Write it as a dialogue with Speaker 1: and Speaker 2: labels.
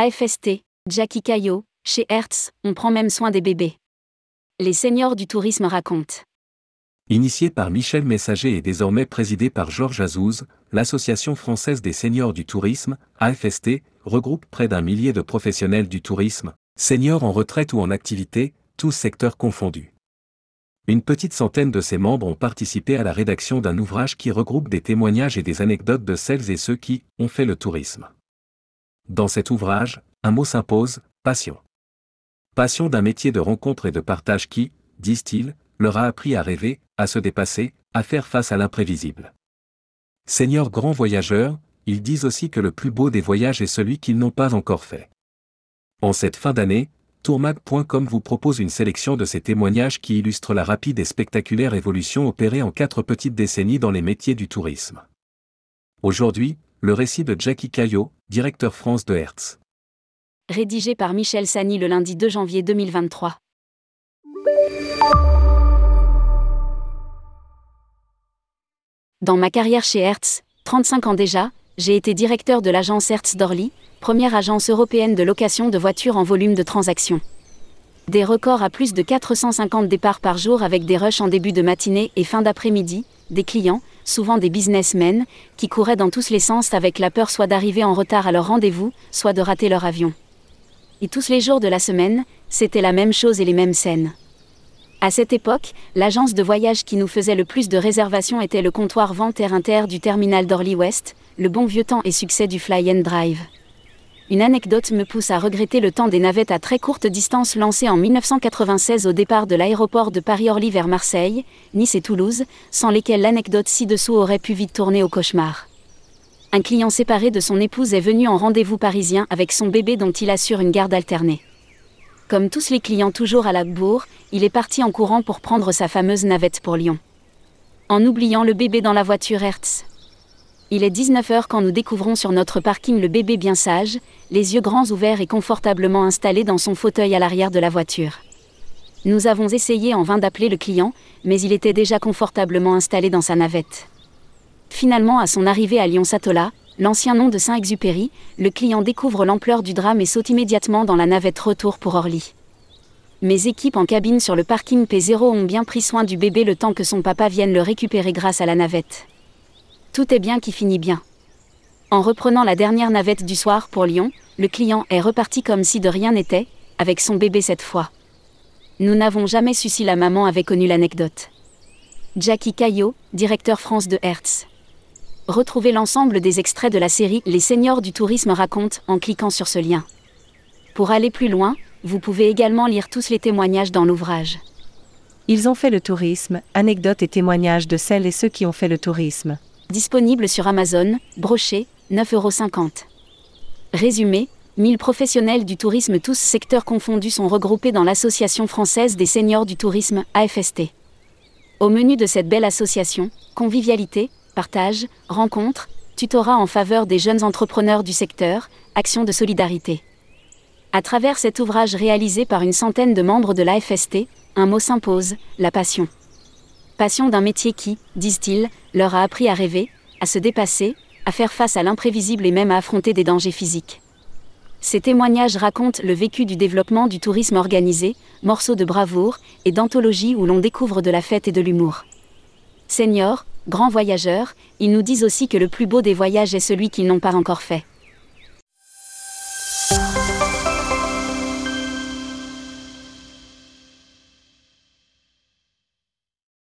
Speaker 1: AFST, Jackie Caillot, chez Hertz, on prend même soin des bébés. Les seniors du tourisme racontent.
Speaker 2: Initié par Michel Messager et désormais présidé par Georges Azouz, l'Association française des seniors du tourisme, AFST, regroupe près d'un millier de professionnels du tourisme, seniors en retraite ou en activité, tous secteurs confondus. Une petite centaine de ses membres ont participé à la rédaction d'un ouvrage qui regroupe des témoignages et des anecdotes de celles et ceux qui ont fait le tourisme. Dans cet ouvrage, un mot s'impose, passion. Passion d'un métier de rencontre et de partage qui, disent-ils, leur a appris à rêver, à se dépasser, à faire face à l'imprévisible. Seigneurs grands voyageurs, ils disent aussi que le plus beau des voyages est celui qu'ils n'ont pas encore fait. En cette fin d'année, tourmag.com vous propose une sélection de ces témoignages qui illustrent la rapide et spectaculaire évolution opérée en quatre petites décennies dans les métiers du tourisme. Aujourd'hui, le récit de Jackie Caillot, directeur France de Hertz.
Speaker 1: Rédigé par Michel Sani le lundi 2 janvier 2023. Dans ma carrière chez Hertz, 35 ans déjà, j'ai été directeur de l'agence Hertz d'Orly, première agence européenne de location de voitures en volume de transaction. Des records à plus de 450 départs par jour avec des rushs en début de matinée et fin d'après-midi, des clients, souvent des businessmen, qui couraient dans tous les sens avec la peur soit d'arriver en retard à leur rendez-vous, soit de rater leur avion. Et tous les jours de la semaine, c'était la même chose et les mêmes scènes. À cette époque, l'agence de voyage qui nous faisait le plus de réservations était le comptoir vente Inter du terminal d'Orly West, le bon vieux temps et succès du Fly and Drive. Une anecdote me pousse à regretter le temps des navettes à très courte distance lancées en 1996 au départ de l'aéroport de Paris-Orly vers Marseille, Nice et Toulouse, sans lesquelles l'anecdote ci-dessous aurait pu vite tourner au cauchemar. Un client séparé de son épouse est venu en rendez-vous parisien avec son bébé dont il assure une garde alternée. Comme tous les clients toujours à la bourre, il est parti en courant pour prendre sa fameuse navette pour Lyon. En oubliant le bébé dans la voiture Hertz. Il est 19h quand nous découvrons sur notre parking le bébé bien sage, les yeux grands ouverts et confortablement installé dans son fauteuil à l'arrière de la voiture. Nous avons essayé en vain d'appeler le client, mais il était déjà confortablement installé dans sa navette. Finalement, à son arrivée à Lyon-Satola, l'ancien nom de Saint-Exupéry, le client découvre l'ampleur du drame et saute immédiatement dans la navette retour pour Orly. Mes équipes en cabine sur le parking P0 ont bien pris soin du bébé le temps que son papa vienne le récupérer grâce à la navette. Tout est bien qui finit bien. En reprenant la dernière navette du soir pour Lyon, le client est reparti comme si de rien n'était, avec son bébé cette fois. Nous n'avons jamais su si la maman avait connu l'anecdote. Jackie Caillot, directeur France de Hertz. Retrouvez l'ensemble des extraits de la série Les seniors du tourisme racontent en cliquant sur ce lien. Pour aller plus loin, vous pouvez également lire tous les témoignages dans l'ouvrage.
Speaker 3: Ils ont fait le tourisme, anecdotes et témoignages de celles et ceux qui ont fait le tourisme.
Speaker 1: Disponible sur Amazon, broché, 9,50€. Résumé 1000 professionnels du tourisme tous secteurs confondus sont regroupés dans l'Association française des seniors du tourisme, AFST. Au menu de cette belle association, convivialité, partage, rencontres, tutorat en faveur des jeunes entrepreneurs du secteur, actions de solidarité. À travers cet ouvrage réalisé par une centaine de membres de l'AFST, un mot s'impose, la passion. Passion d'un métier qui, disent-ils, leur a appris à rêver, à se dépasser, à faire face à l'imprévisible et même à affronter des dangers physiques. Ces témoignages racontent le vécu du développement du tourisme organisé, morceaux de bravoure et d'anthologie où l'on découvre de la fête et de l'humour. Seniors, grands voyageurs, ils nous disent aussi que le plus beau des voyages est celui qu'ils n'ont pas encore fait.